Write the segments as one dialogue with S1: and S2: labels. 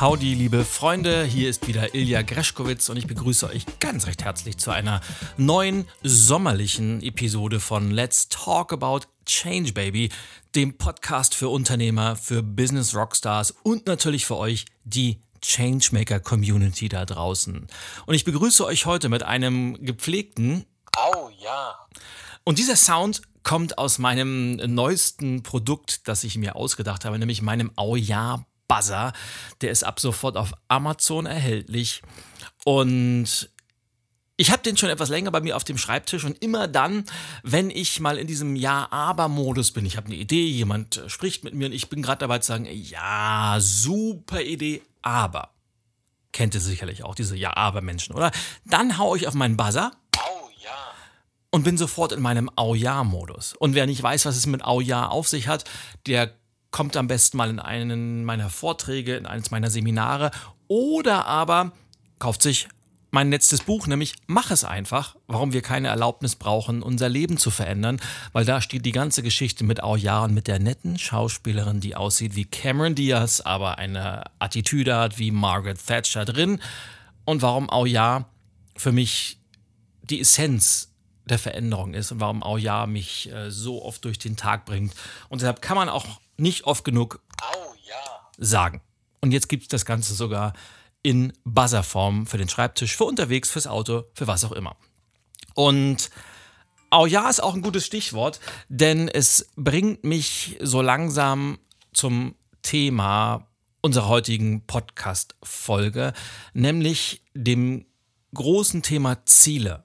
S1: Howdy, liebe Freunde, hier ist wieder Ilja Greschkowitz und ich begrüße euch ganz recht herzlich zu einer neuen sommerlichen Episode von Let's Talk About Change Baby, dem Podcast für Unternehmer, für Business Rockstars und natürlich für euch, die Changemaker Community da draußen. Und ich begrüße euch heute mit einem gepflegten Au ja. Und dieser Sound kommt aus meinem neuesten Produkt, das ich mir ausgedacht habe, nämlich meinem Au ja Buzzer. Der ist ab sofort auf Amazon erhältlich. Und ich habe den schon etwas länger bei mir auf dem Schreibtisch und immer dann, wenn ich mal in diesem Ja-Aber-Modus bin, ich habe eine Idee, jemand spricht mit mir und ich bin gerade dabei zu sagen, ja, super Idee, aber. Kennt ihr sicherlich auch diese Ja-Aber-Menschen, oder? Dann haue ich auf meinen Buzzer. Oh ja. Und bin sofort in meinem Au-Ja-Modus. Und wer nicht weiß, was es mit Au-Ja auf sich hat, der kommt am besten mal in einen meiner Vorträge, in eines meiner Seminare. Oder aber kauft sich mein letztes Buch, nämlich Mach es einfach, warum wir keine Erlaubnis brauchen, unser Leben zu verändern, weil da steht die ganze Geschichte mit Auja und mit der netten Schauspielerin, die aussieht wie Cameron Diaz, aber eine Attitüde hat wie Margaret Thatcher drin. Und warum Auja für mich die Essenz der Veränderung ist und warum Auja mich äh, so oft durch den Tag bringt. Und deshalb kann man auch nicht oft genug oh, ja. sagen. Und jetzt gibt es das Ganze sogar in Buzzerform für den Schreibtisch, für unterwegs, fürs Auto, für was auch immer. Und Oh ja ist auch ein gutes Stichwort, denn es bringt mich so langsam zum Thema unserer heutigen Podcast-Folge, nämlich dem großen Thema Ziele.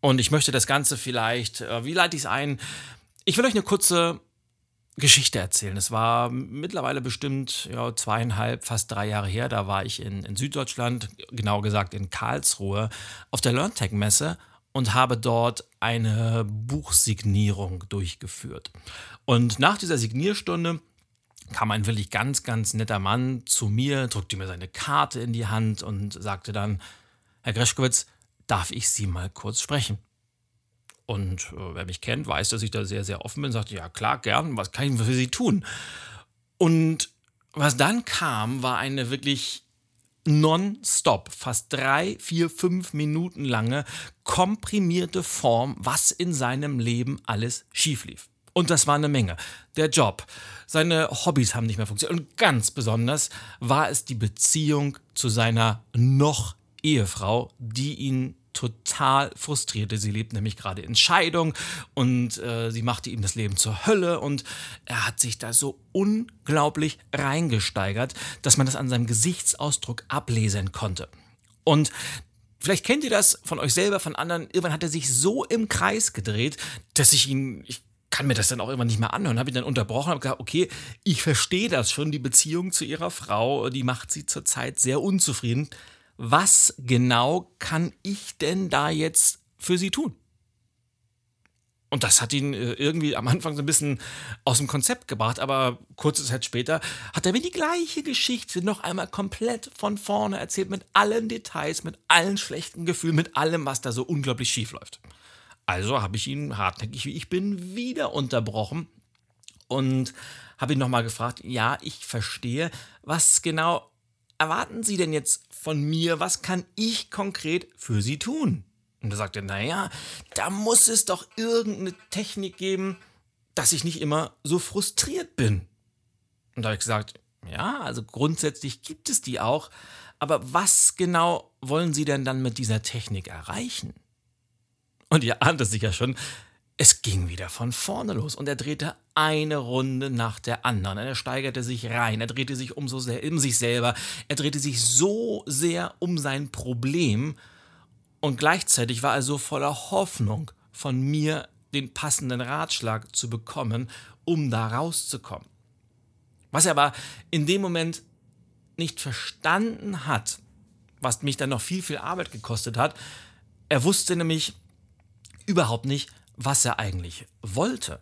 S1: Und ich möchte das Ganze vielleicht, äh, wie leite ich es ein? Ich will euch eine kurze Geschichte erzählen. Es war mittlerweile bestimmt ja, zweieinhalb, fast drei Jahre her. Da war ich in, in Süddeutschland, genau gesagt in Karlsruhe, auf der LearnTech-Messe und habe dort eine Buchsignierung durchgeführt. Und nach dieser Signierstunde kam ein wirklich ganz, ganz netter Mann zu mir, drückte mir seine Karte in die Hand und sagte dann, Herr Greschkowitz, darf ich Sie mal kurz sprechen? Und äh, wer mich kennt, weiß, dass ich da sehr, sehr offen bin. Sagte, ja klar, gern, was kann ich für Sie tun? Und was dann kam, war eine wirklich nonstop, fast drei, vier, fünf Minuten lange komprimierte Form, was in seinem Leben alles schief lief. Und das war eine Menge. Der Job, seine Hobbys haben nicht mehr funktioniert. Und ganz besonders war es die Beziehung zu seiner noch Ehefrau, die ihn total frustrierte. Sie lebt nämlich gerade in Scheidung und äh, sie machte ihm das Leben zur Hölle und er hat sich da so unglaublich reingesteigert, dass man das an seinem Gesichtsausdruck ablesen konnte. Und Vielleicht kennt ihr das von euch selber, von anderen. Irgendwann hat er sich so im Kreis gedreht, dass ich ihn, ich kann mir das dann auch irgendwann nicht mehr anhören. Habe ich dann unterbrochen, habe gesagt, okay, ich verstehe das schon. Die Beziehung zu ihrer Frau, die macht sie zurzeit sehr unzufrieden was genau kann ich denn da jetzt für sie tun? Und das hat ihn äh, irgendwie am Anfang so ein bisschen aus dem Konzept gebracht, aber kurze Zeit später hat er mir die gleiche Geschichte noch einmal komplett von vorne erzählt, mit allen Details, mit allen schlechten Gefühlen, mit allem, was da so unglaublich schief läuft. Also habe ich ihn hartnäckig, wie ich bin, wieder unterbrochen und habe ihn nochmal gefragt, ja, ich verstehe, was genau erwarten Sie denn jetzt von mir? Was kann ich konkret für Sie tun? Und da sagt er, naja, da muss es doch irgendeine Technik geben, dass ich nicht immer so frustriert bin. Und da habe ich gesagt, ja, also grundsätzlich gibt es die auch, aber was genau wollen Sie denn dann mit dieser Technik erreichen? Und ihr ahnt es sicher schon, es ging wieder von vorne los und er drehte eine Runde nach der anderen. Er steigerte sich rein, er drehte sich um, so sehr, um sich selber, er drehte sich so sehr um sein Problem und gleichzeitig war er so voller Hoffnung, von mir den passenden Ratschlag zu bekommen, um da rauszukommen. Was er aber in dem Moment nicht verstanden hat, was mich dann noch viel, viel Arbeit gekostet hat, er wusste nämlich, überhaupt nicht, was er eigentlich wollte.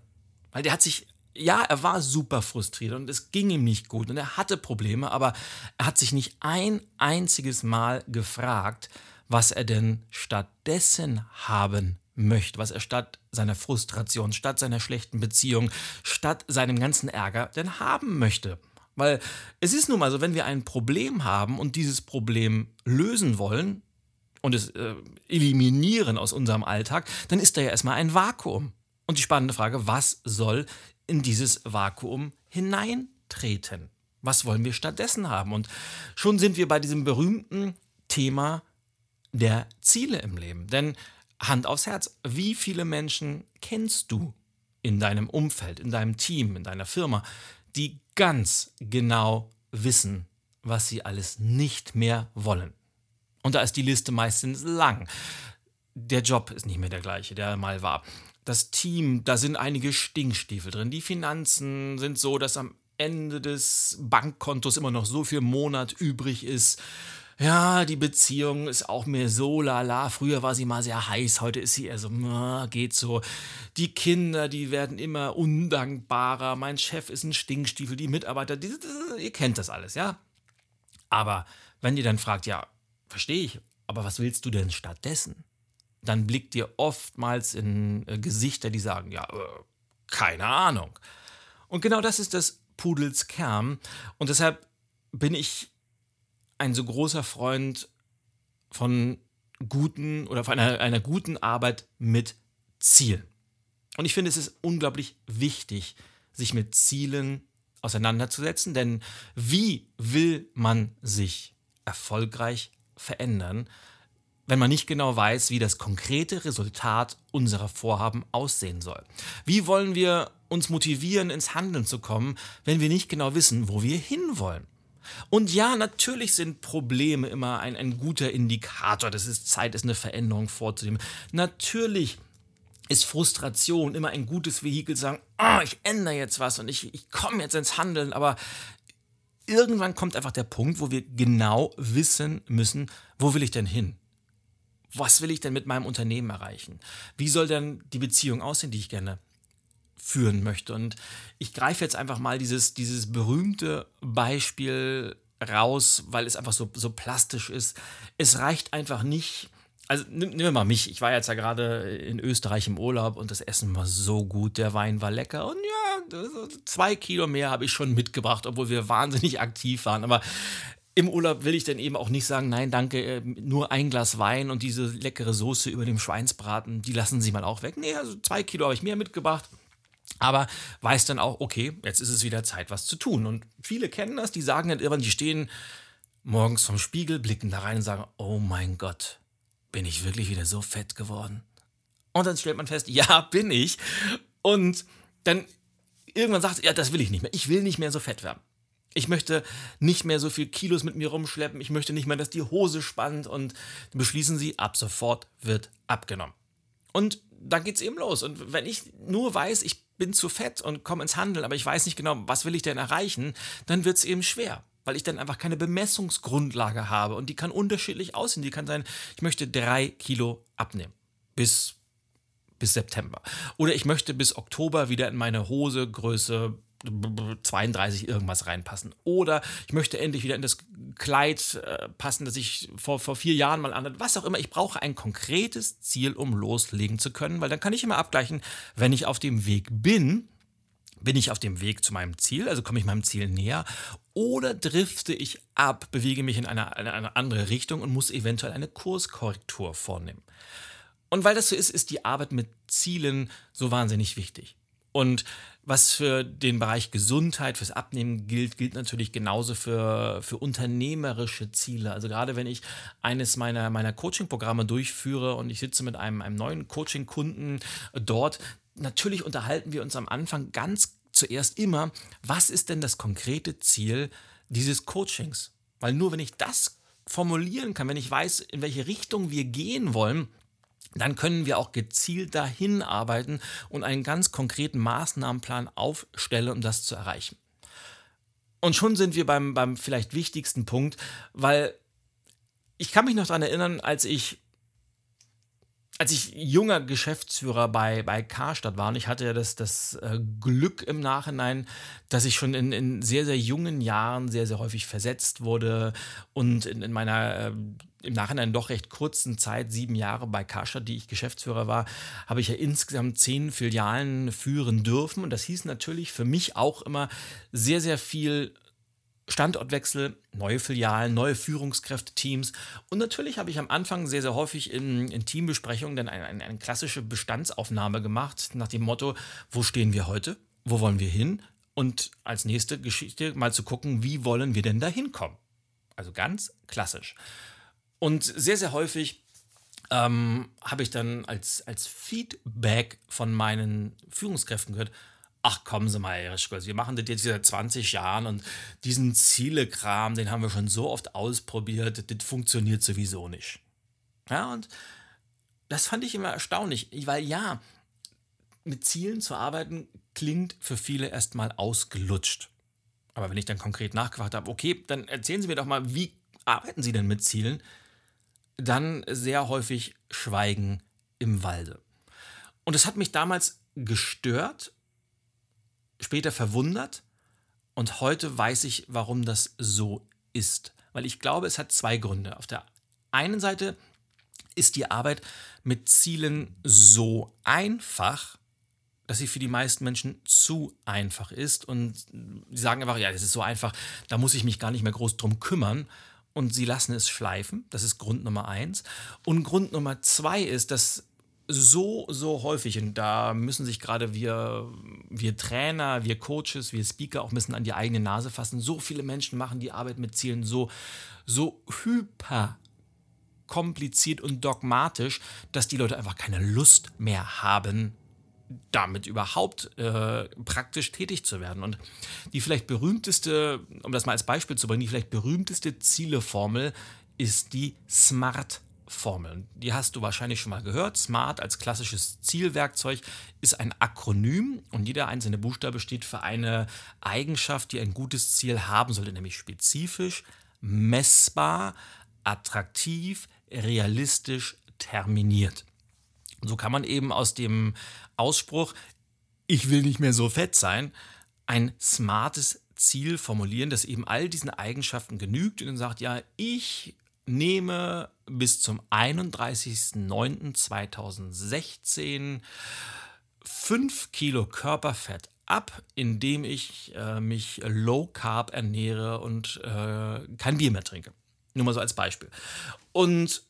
S1: Weil der hat sich, ja, er war super frustriert und es ging ihm nicht gut und er hatte Probleme, aber er hat sich nicht ein einziges Mal gefragt, was er denn stattdessen haben möchte, was er statt seiner Frustration, statt seiner schlechten Beziehung, statt seinem ganzen Ärger denn haben möchte. Weil es ist nun mal so, wenn wir ein Problem haben und dieses Problem lösen wollen und es äh, eliminieren aus unserem Alltag, dann ist da ja erstmal ein Vakuum. Und die spannende Frage, was soll in dieses Vakuum hineintreten? Was wollen wir stattdessen haben? Und schon sind wir bei diesem berühmten Thema der Ziele im Leben. Denn Hand aufs Herz, wie viele Menschen kennst du in deinem Umfeld, in deinem Team, in deiner Firma, die ganz genau wissen, was sie alles nicht mehr wollen? Und da ist die Liste meistens lang. Der Job ist nicht mehr der gleiche, der mal war. Das Team, da sind einige Stinkstiefel drin. Die Finanzen sind so, dass am Ende des Bankkontos immer noch so viel Monat übrig ist ja, die Beziehung ist auch mehr so lala. Früher war sie mal sehr heiß, heute ist sie eher so, geht so. Die Kinder, die werden immer undankbarer. Mein Chef ist ein Stinkstiefel, die Mitarbeiter, die, die, ihr kennt das alles, ja. Aber wenn ihr dann fragt, ja, verstehe ich, aber was willst du denn stattdessen? Dann blickt ihr oftmals in äh, Gesichter, die sagen, ja, äh, keine Ahnung. Und genau das ist das Pudels Kern. Und deshalb bin ich ein so großer Freund von guten oder von einer, einer guten Arbeit mit Zielen. Und ich finde, es ist unglaublich wichtig, sich mit Zielen auseinanderzusetzen, denn wie will man sich erfolgreich verändern, wenn man nicht genau weiß, wie das konkrete Resultat unserer Vorhaben aussehen soll? Wie wollen wir uns motivieren, ins Handeln zu kommen, wenn wir nicht genau wissen, wo wir hinwollen? Und ja, natürlich sind Probleme immer ein, ein guter Indikator, dass es Zeit ist, eine Veränderung vorzunehmen. Natürlich ist Frustration immer ein gutes Vehikel, zu sagen, oh, ich ändere jetzt was und ich, ich komme jetzt ins Handeln, aber irgendwann kommt einfach der Punkt, wo wir genau wissen müssen, wo will ich denn hin? Was will ich denn mit meinem Unternehmen erreichen? Wie soll denn die Beziehung aussehen, die ich gerne führen möchte. Und ich greife jetzt einfach mal dieses, dieses berühmte Beispiel raus, weil es einfach so, so plastisch ist. Es reicht einfach nicht. Also nimm, nimm mal mich. Ich war jetzt ja gerade in Österreich im Urlaub und das Essen war so gut, der Wein war lecker und ja, zwei Kilo mehr habe ich schon mitgebracht, obwohl wir wahnsinnig aktiv waren. Aber im Urlaub will ich dann eben auch nicht sagen, nein, danke, äh, nur ein Glas Wein und diese leckere Soße über dem Schweinsbraten, die lassen Sie mal auch weg. Nee, also zwei Kilo habe ich mehr mitgebracht aber weiß dann auch, okay, jetzt ist es wieder Zeit, was zu tun. Und viele kennen das, die sagen dann irgendwann, die stehen morgens vom Spiegel, blicken da rein und sagen, oh mein Gott, bin ich wirklich wieder so fett geworden? Und dann stellt man fest, ja, bin ich. Und dann irgendwann sagt, ja, das will ich nicht mehr. Ich will nicht mehr so fett werden. Ich möchte nicht mehr so viel Kilos mit mir rumschleppen. Ich möchte nicht mehr, dass die Hose spannt. Und beschließen sie, ab sofort wird abgenommen. Und dann geht es eben los. Und wenn ich nur weiß, ich bin zu fett und komme ins Handeln, aber ich weiß nicht genau, was will ich denn erreichen, dann wird es eben schwer weil ich dann einfach keine Bemessungsgrundlage habe und die kann unterschiedlich aussehen. Die kann sein, ich möchte drei Kilo abnehmen bis, bis September. Oder ich möchte bis Oktober wieder in meine Hose Größe 32 irgendwas reinpassen. Oder ich möchte endlich wieder in das Kleid äh, passen, das ich vor, vor vier Jahren mal anhatte. Was auch immer. Ich brauche ein konkretes Ziel, um loslegen zu können, weil dann kann ich immer abgleichen, wenn ich auf dem Weg bin, bin ich auf dem Weg zu meinem Ziel, also komme ich meinem Ziel näher, oder drifte ich ab, bewege mich in eine, eine, eine andere Richtung und muss eventuell eine Kurskorrektur vornehmen. Und weil das so ist, ist die Arbeit mit Zielen so wahnsinnig wichtig. Und was für den Bereich Gesundheit, fürs Abnehmen gilt, gilt natürlich genauso für, für unternehmerische Ziele. Also gerade wenn ich eines meiner, meiner Coaching-Programme durchführe und ich sitze mit einem, einem neuen Coaching-Kunden dort, natürlich unterhalten wir uns am Anfang ganz zuerst immer, was ist denn das konkrete Ziel dieses Coachings? Weil nur wenn ich das formulieren kann, wenn ich weiß, in welche Richtung wir gehen wollen, dann können wir auch gezielt dahin arbeiten und einen ganz konkreten Maßnahmenplan aufstellen, um das zu erreichen. Und schon sind wir beim, beim vielleicht wichtigsten Punkt, weil ich kann mich noch daran erinnern, als ich als ich junger Geschäftsführer bei, bei Karstadt war, und ich hatte ja das, das äh, Glück im Nachhinein, dass ich schon in, in sehr, sehr jungen Jahren sehr, sehr häufig versetzt wurde und in, in meiner äh, im Nachhinein doch recht kurzen Zeit, sieben Jahre bei Karstadt, die ich Geschäftsführer war, habe ich ja insgesamt zehn Filialen führen dürfen. Und das hieß natürlich für mich auch immer sehr, sehr viel Standortwechsel, neue Filialen, neue Führungskräfte, Teams. Und natürlich habe ich am Anfang sehr, sehr häufig in, in Teambesprechungen dann eine, eine, eine klassische Bestandsaufnahme gemacht, nach dem Motto, wo stehen wir heute? Wo wollen wir hin? Und als nächste Geschichte mal zu gucken, wie wollen wir denn da hinkommen? Also ganz klassisch. Und sehr, sehr häufig ähm, habe ich dann als, als Feedback von meinen Führungskräften gehört, ach kommen Sie mal, Herr Rischkos, wir machen das jetzt seit 20 Jahren und diesen Zielekram, den haben wir schon so oft ausprobiert, das funktioniert sowieso nicht. Ja, und das fand ich immer erstaunlich, weil ja, mit Zielen zu arbeiten klingt für viele erstmal ausgelutscht. Aber wenn ich dann konkret nachgefragt habe, okay, dann erzählen Sie mir doch mal, wie arbeiten Sie denn mit Zielen? Dann sehr häufig Schweigen im Walde. Und es hat mich damals gestört, später verwundert und heute weiß ich, warum das so ist. Weil ich glaube, es hat zwei Gründe. Auf der einen Seite ist die Arbeit mit Zielen so einfach, dass sie für die meisten Menschen zu einfach ist. Und sie sagen einfach, ja, das ist so einfach, da muss ich mich gar nicht mehr groß drum kümmern. Und sie lassen es schleifen. Das ist Grund Nummer eins. Und Grund Nummer zwei ist, dass so, so häufig, und da müssen sich gerade wir, wir Trainer, wir Coaches, wir Speaker auch ein bisschen an die eigene Nase fassen. So viele Menschen machen die Arbeit mit Zielen so, so hyper kompliziert und dogmatisch, dass die Leute einfach keine Lust mehr haben, damit überhaupt äh, praktisch tätig zu werden. Und die vielleicht berühmteste, um das mal als Beispiel zu bringen, die vielleicht berühmteste Zieleformel ist die SMART. Formeln. Die hast du wahrscheinlich schon mal gehört. SMART als klassisches Zielwerkzeug ist ein Akronym und jeder einzelne Buchstabe steht für eine Eigenschaft, die ein gutes Ziel haben sollte, nämlich spezifisch, messbar, attraktiv, realistisch, terminiert. Und so kann man eben aus dem Ausspruch, ich will nicht mehr so fett sein, ein smartes Ziel formulieren, das eben all diesen Eigenschaften genügt und dann sagt, ja, ich nehme bis zum 31.09.2016 5 Kilo Körperfett ab, indem ich äh, mich low carb ernähre und äh, kein Bier mehr trinke. Nur mal so als Beispiel. Und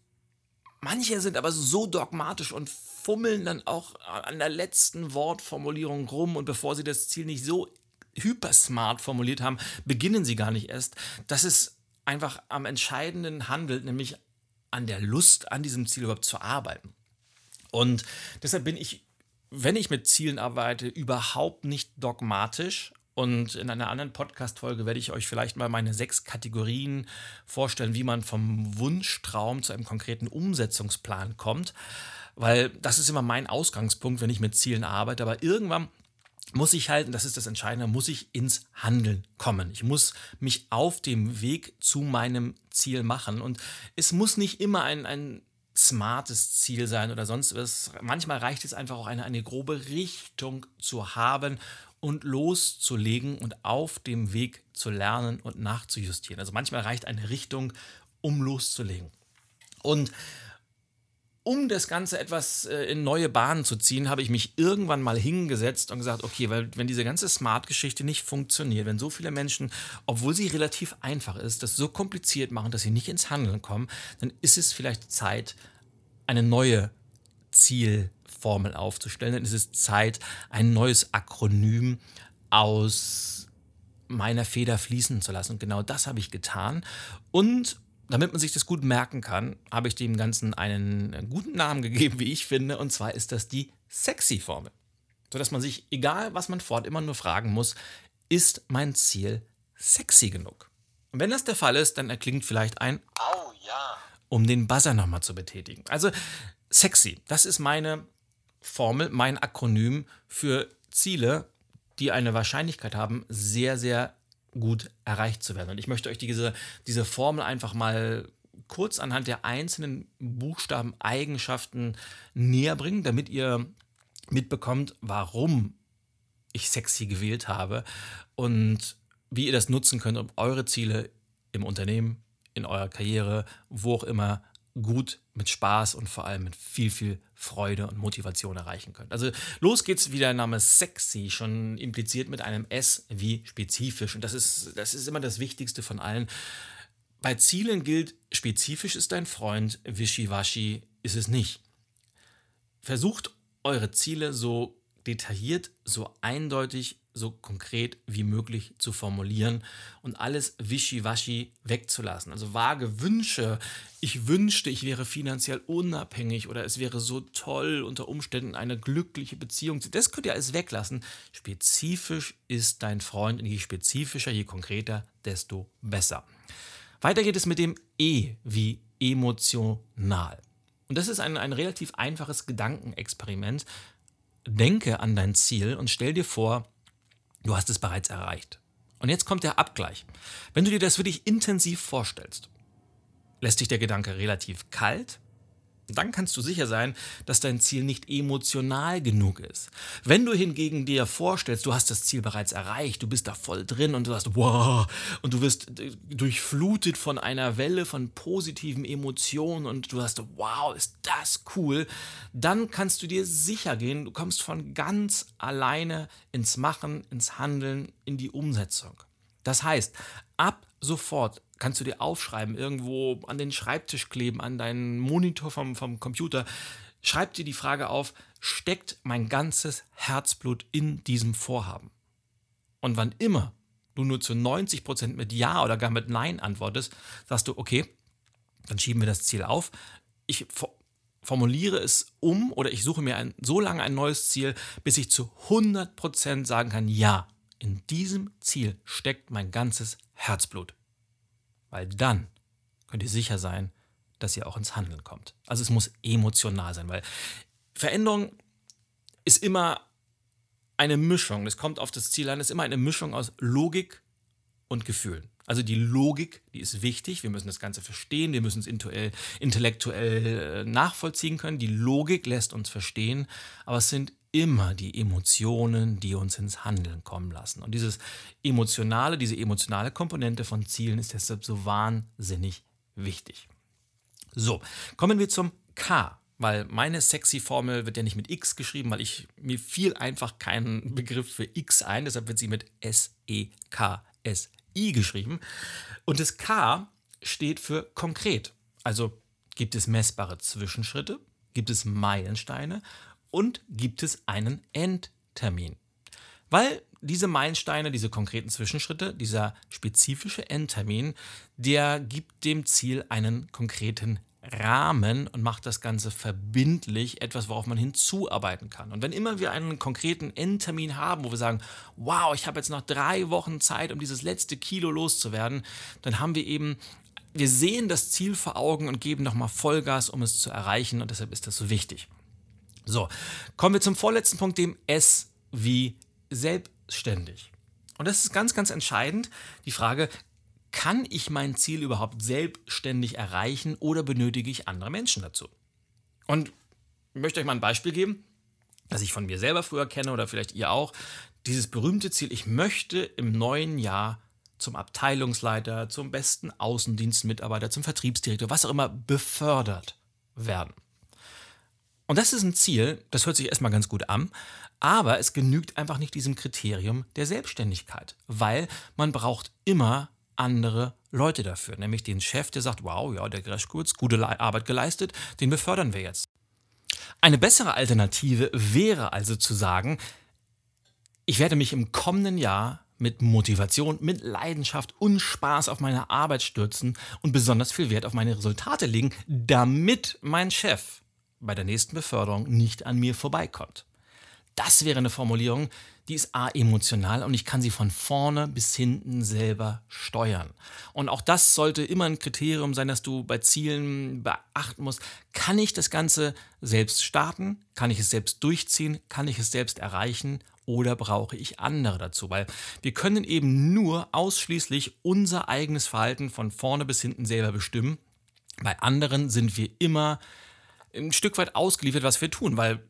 S1: manche sind aber so dogmatisch und fummeln dann auch an der letzten Wortformulierung rum und bevor sie das Ziel nicht so hypersmart formuliert haben, beginnen sie gar nicht erst. Das ist einfach am entscheidenden handelt, nämlich an der Lust, an diesem Ziel überhaupt zu arbeiten. Und deshalb bin ich, wenn ich mit Zielen arbeite, überhaupt nicht dogmatisch. Und in einer anderen Podcast-Folge werde ich euch vielleicht mal meine sechs Kategorien vorstellen, wie man vom Wunschtraum zu einem konkreten Umsetzungsplan kommt. Weil das ist immer mein Ausgangspunkt, wenn ich mit Zielen arbeite. Aber irgendwann muss ich halt, und das ist das Entscheidende, muss ich ins Handeln kommen. Ich muss mich auf dem Weg zu meinem Ziel machen. Und es muss nicht immer ein, ein smartes Ziel sein oder sonst was. Manchmal reicht es einfach auch eine, eine grobe Richtung zu haben und loszulegen und auf dem Weg zu lernen und nachzujustieren. Also manchmal reicht eine Richtung, um loszulegen. Und um das Ganze etwas äh, in neue Bahnen zu ziehen, habe ich mich irgendwann mal hingesetzt und gesagt, okay, weil wenn diese ganze Smart-Geschichte nicht funktioniert, wenn so viele Menschen, obwohl sie relativ einfach ist, das so kompliziert machen, dass sie nicht ins Handeln kommen, dann ist es vielleicht Zeit, eine neue Zielformel aufzustellen. Dann ist es Zeit, ein neues Akronym aus meiner Feder fließen zu lassen. Und genau das habe ich getan. Und damit man sich das gut merken kann, habe ich dem Ganzen einen guten Namen gegeben, wie ich finde, und zwar ist das die Sexy-Formel. Sodass man sich, egal was man fort, immer nur fragen muss, ist mein Ziel sexy genug? Und wenn das der Fall ist, dann erklingt vielleicht ein
S2: Au, ja.
S1: Um den Buzzer nochmal zu betätigen. Also sexy, das ist meine Formel, mein Akronym für Ziele, die eine Wahrscheinlichkeit haben, sehr, sehr gut erreicht zu werden. Und ich möchte euch diese, diese Formel einfach mal kurz anhand der einzelnen Buchstaben-Eigenschaften näher bringen, damit ihr mitbekommt, warum ich sexy gewählt habe und wie ihr das nutzen könnt, um eure Ziele im Unternehmen, in eurer Karriere, wo auch immer gut mit Spaß und vor allem mit viel, viel Freude und Motivation erreichen könnt. Also los geht's, wie der Name sexy schon impliziert mit einem S wie spezifisch. Und das ist, das ist immer das Wichtigste von allen. Bei Zielen gilt, spezifisch ist dein Freund, wischiwaschi ist es nicht. Versucht eure Ziele so detailliert, so eindeutig, so konkret wie möglich zu formulieren und alles wischiwaschi wegzulassen. Also vage Wünsche, ich wünschte, ich wäre finanziell unabhängig oder es wäre so toll, unter Umständen eine glückliche Beziehung. Das könnt ihr alles weglassen. Spezifisch ist dein Freund und je spezifischer, je konkreter, desto besser. Weiter geht es mit dem E wie emotional. Und das ist ein, ein relativ einfaches Gedankenexperiment, denke an dein Ziel und stell dir vor, du hast es bereits erreicht. Und jetzt kommt der Abgleich. Wenn du dir das wirklich intensiv vorstellst, lässt dich der Gedanke relativ kalt dann kannst du sicher sein, dass dein Ziel nicht emotional genug ist. Wenn du hingegen dir vorstellst, du hast das Ziel bereits erreicht, du bist da voll drin und du hast wow und du wirst äh, durchflutet von einer Welle von positiven Emotionen und du hast wow, ist das cool, dann kannst du dir sicher gehen, du kommst von ganz alleine ins Machen, ins Handeln, in die Umsetzung. Das heißt, ab sofort kannst du dir aufschreiben, irgendwo an den Schreibtisch kleben, an deinen Monitor vom, vom Computer. Schreib dir die Frage auf, steckt mein ganzes Herzblut in diesem Vorhaben? Und wann immer du nur zu 90 Prozent mit Ja oder gar mit Nein antwortest, sagst du, okay, dann schieben wir das Ziel auf. Ich formuliere es um oder ich suche mir ein, so lange ein neues Ziel, bis ich zu 100 Prozent sagen kann, ja, in diesem Ziel steckt mein ganzes Herzblut. Weil dann könnt ihr sicher sein, dass ihr auch ins Handeln kommt. Also es muss emotional sein, weil Veränderung ist immer eine Mischung. Es kommt auf das Ziel an, es ist immer eine Mischung aus Logik und Gefühlen. Also die Logik, die ist wichtig. Wir müssen das Ganze verstehen. Wir müssen es intellektuell äh, nachvollziehen können. Die Logik lässt uns verstehen. Aber es sind immer die Emotionen, die uns ins Handeln kommen lassen. Und dieses emotionale, diese emotionale Komponente von Zielen ist deshalb so wahnsinnig wichtig. So, kommen wir zum K, weil meine sexy Formel wird ja nicht mit X geschrieben, weil ich mir fiel einfach keinen Begriff für X ein, deshalb wird sie mit S E K S I geschrieben. Und das K steht für konkret. Also gibt es messbare Zwischenschritte, gibt es Meilensteine und gibt es einen Endtermin. Weil diese Meilensteine, diese konkreten Zwischenschritte, dieser spezifische Endtermin, der gibt dem Ziel einen konkreten Rahmen und macht das Ganze verbindlich, etwas, worauf man hinzuarbeiten kann. Und wenn immer wir einen konkreten Endtermin haben, wo wir sagen, wow, ich habe jetzt noch drei Wochen Zeit, um dieses letzte Kilo loszuwerden, dann haben wir eben, wir sehen das Ziel vor Augen und geben nochmal Vollgas, um es zu erreichen und deshalb ist das so wichtig. So, kommen wir zum vorletzten Punkt, dem S wie selbstständig. Und das ist ganz, ganz entscheidend. Die Frage, kann ich mein Ziel überhaupt selbstständig erreichen oder benötige ich andere Menschen dazu? Und ich möchte euch mal ein Beispiel geben, das ich von mir selber früher kenne oder vielleicht ihr auch. Dieses berühmte Ziel, ich möchte im neuen Jahr zum Abteilungsleiter, zum besten Außendienstmitarbeiter, zum Vertriebsdirektor, was auch immer, befördert werden. Und das ist ein Ziel, das hört sich erstmal ganz gut an, aber es genügt einfach nicht diesem Kriterium der Selbstständigkeit, weil man braucht immer andere Leute dafür, nämlich den Chef, der sagt, wow, ja, der Greschkutz, gute Arbeit geleistet, den befördern wir jetzt. Eine bessere Alternative wäre also zu sagen, ich werde mich im kommenden Jahr mit Motivation, mit Leidenschaft und Spaß auf meine Arbeit stürzen und besonders viel Wert auf meine Resultate legen, damit mein Chef bei der nächsten Beförderung nicht an mir vorbeikommt. Das wäre eine Formulierung, die ist a emotional und ich kann sie von vorne bis hinten selber steuern. Und auch das sollte immer ein Kriterium sein, dass du bei Zielen beachten musst. Kann ich das Ganze selbst starten? Kann ich es selbst durchziehen? Kann ich es selbst erreichen? Oder brauche ich andere dazu? Weil wir können eben nur ausschließlich unser eigenes Verhalten von vorne bis hinten selber bestimmen Bei anderen sind wir immer ein Stück weit ausgeliefert, was wir tun, weil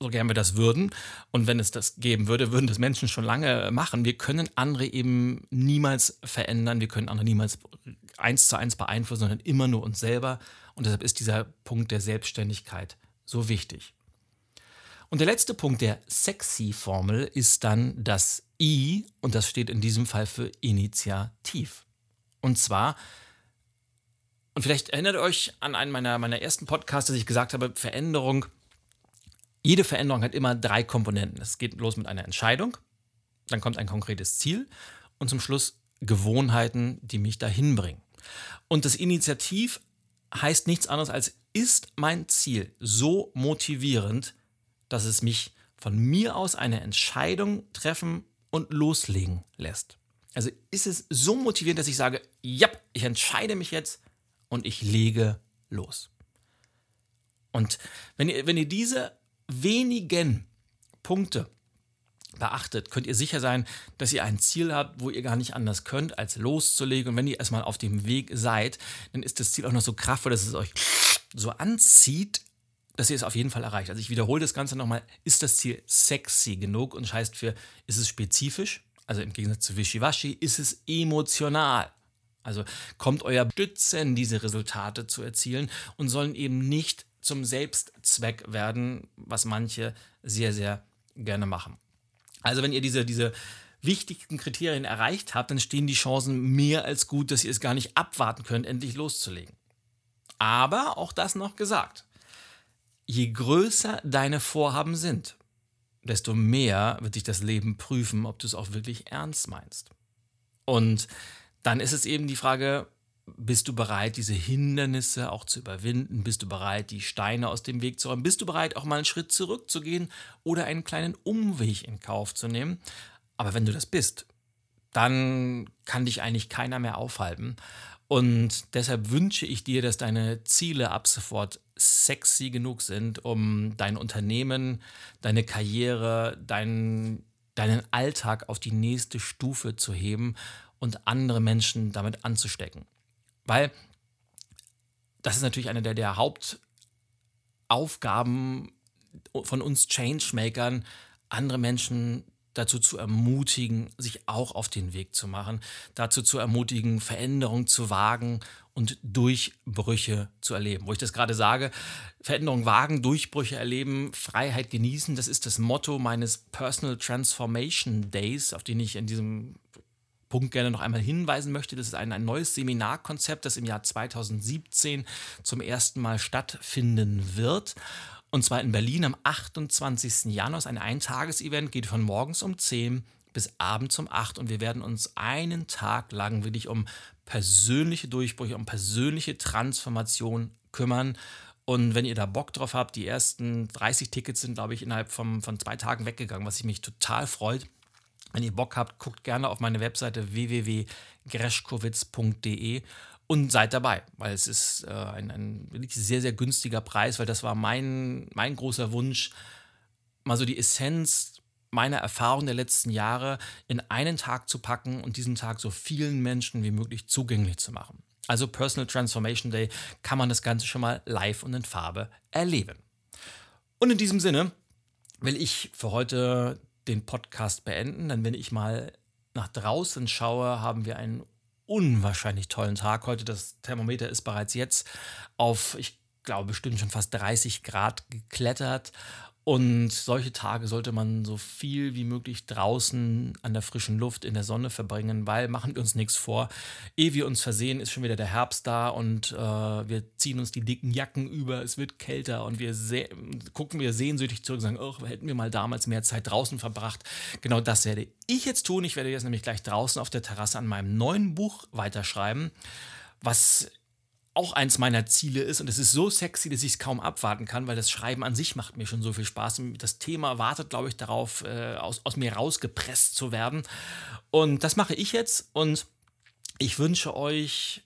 S1: so gern wir das würden und wenn es das geben würde, würden das Menschen schon lange machen. Wir können andere eben niemals verändern, wir können andere niemals eins zu eins beeinflussen, sondern immer nur uns selber. Und deshalb ist dieser Punkt der Selbstständigkeit so wichtig. Und der letzte Punkt der Sexy-Formel ist dann das I und das steht in diesem Fall für Initiativ. Und zwar und vielleicht erinnert ihr euch an einen meiner, meiner ersten Podcasts, dass ich gesagt habe, Veränderung, jede Veränderung hat immer drei Komponenten. Es geht los mit einer Entscheidung, dann kommt ein konkretes Ziel und zum Schluss Gewohnheiten, die mich dahin bringen. Und das Initiativ heißt nichts anderes als, ist mein Ziel so motivierend, dass es mich von mir aus eine Entscheidung treffen und loslegen lässt. Also ist es so motivierend, dass ich sage, ja, ich entscheide mich jetzt, und ich lege los. Und wenn ihr, wenn ihr diese wenigen Punkte beachtet, könnt ihr sicher sein, dass ihr ein Ziel habt, wo ihr gar nicht anders könnt, als loszulegen. Und wenn ihr erstmal auf dem Weg seid, dann ist das Ziel auch noch so kraftvoll, dass es euch so anzieht, dass ihr es auf jeden Fall erreicht. Also ich wiederhole das Ganze nochmal. Ist das Ziel sexy genug? Und das heißt für, ist es spezifisch? Also im Gegensatz zu Wischiwaschi, ist es emotional? Also kommt euer Stützen, diese Resultate zu erzielen und sollen eben nicht zum Selbstzweck werden, was manche sehr, sehr gerne machen. Also wenn ihr diese, diese wichtigsten Kriterien erreicht habt, dann stehen die Chancen mehr als gut, dass ihr es gar nicht abwarten könnt, endlich loszulegen. Aber auch das noch gesagt. Je größer deine Vorhaben sind, desto mehr wird dich das Leben prüfen, ob du es auch wirklich ernst meinst. Und dann ist es eben die Frage, bist du bereit, diese Hindernisse auch zu überwinden? Bist du bereit, die Steine aus dem Weg zu räumen? Bist du bereit, auch mal einen Schritt zurückzugehen oder einen kleinen Umweg in Kauf zu nehmen? Aber wenn du das bist, dann kann dich eigentlich keiner mehr aufhalten. Und deshalb wünsche ich dir, dass deine Ziele ab sofort sexy genug sind, um dein Unternehmen, deine Karriere, dein, deinen Alltag auf die nächste Stufe zu heben und andere Menschen damit anzustecken. Weil das ist natürlich eine der, der Hauptaufgaben von uns Changemakern, andere Menschen dazu zu ermutigen, sich auch auf den Weg zu machen, dazu zu ermutigen, Veränderungen zu wagen und Durchbrüche zu erleben. Wo ich das gerade sage, Veränderungen wagen, Durchbrüche erleben, Freiheit genießen, das ist das Motto meines Personal Transformation Days, auf den ich in diesem Punkt gerne noch einmal hinweisen möchte. Das ist ein, ein neues Seminarkonzept, das im Jahr 2017 zum ersten Mal stattfinden wird. Und zwar in Berlin am 28. Januar. Ein Eintagesevent, geht von morgens um 10 bis abends um 8 und wir werden uns einen Tag lang wirklich um persönliche Durchbrüche, um persönliche Transformation kümmern. Und wenn ihr da Bock drauf habt, die ersten 30 Tickets sind, glaube ich, innerhalb von, von zwei Tagen weggegangen, was mich total freut. Wenn ihr Bock habt, guckt gerne auf meine Webseite www.greschkowitz.de und seid dabei, weil es ist äh, ein, ein wirklich sehr, sehr günstiger Preis, weil das war mein, mein großer Wunsch, mal so die Essenz meiner Erfahrung der letzten Jahre in einen Tag zu packen und diesen Tag so vielen Menschen wie möglich zugänglich zu machen. Also Personal Transformation Day kann man das Ganze schon mal live und in Farbe erleben. Und in diesem Sinne will ich für heute den Podcast beenden. Denn wenn ich mal nach draußen schaue, haben wir einen unwahrscheinlich tollen Tag heute. Das Thermometer ist bereits jetzt auf, ich glaube, bestimmt schon fast 30 Grad geklettert. Und solche Tage sollte man so viel wie möglich draußen an der frischen Luft in der Sonne verbringen, weil machen wir uns nichts vor. Ehe wir uns versehen, ist schon wieder der Herbst da und äh, wir ziehen uns die dicken Jacken über, es wird kälter und wir gucken wir sehnsüchtig zurück und sagen, oh, hätten wir mal damals mehr Zeit draußen verbracht. Genau das werde ich jetzt tun. Ich werde jetzt nämlich gleich draußen auf der Terrasse an meinem neuen Buch weiterschreiben, was auch eins meiner Ziele ist und es ist so sexy, dass ich es kaum abwarten kann, weil das Schreiben an sich macht mir schon so viel Spaß. Das Thema wartet, glaube ich, darauf, äh, aus, aus mir rausgepresst zu werden. Und das mache ich jetzt und ich wünsche euch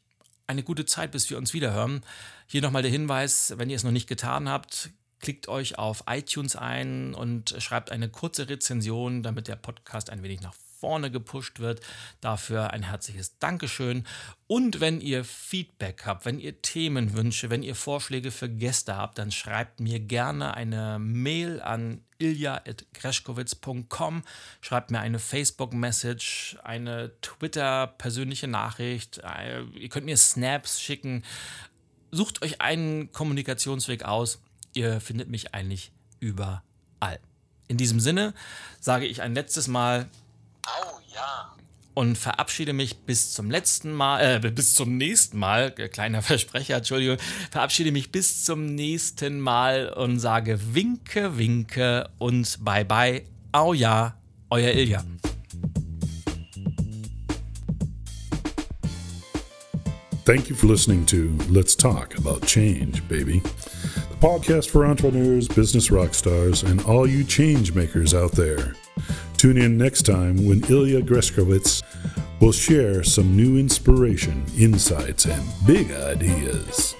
S1: eine gute Zeit, bis wir uns wiederhören. Hier nochmal der Hinweis, wenn ihr es noch nicht getan habt, klickt euch auf iTunes ein und schreibt eine kurze Rezension, damit der Podcast ein wenig nach vorne gepusht wird. Dafür ein herzliches Dankeschön. Und wenn ihr Feedback habt, wenn ihr Themenwünsche, wenn ihr Vorschläge für Gäste habt, dann schreibt mir gerne eine Mail an ilja.greschkowitz.com, schreibt mir eine Facebook-Message, eine Twitter-persönliche Nachricht, ihr könnt mir Snaps schicken. Sucht euch einen Kommunikationsweg aus. Ihr findet mich eigentlich überall. In diesem Sinne sage ich ein letztes Mal.
S2: Oh ja.
S1: Und verabschiede mich bis zum letzten Mal, äh, bis zum nächsten Mal, äh, kleiner Versprecher, Entschuldigung, verabschiede mich bis zum nächsten Mal und sage Winke, Winke und Bye Bye. Au ja, euer Ilja.
S3: Thank you for listening to Let's Talk About Change, baby. The podcast for entrepreneurs, business rock stars, and all you change makers out there. Tune in next time when Ilya Greskowitz will share some new inspiration, insights, and big ideas.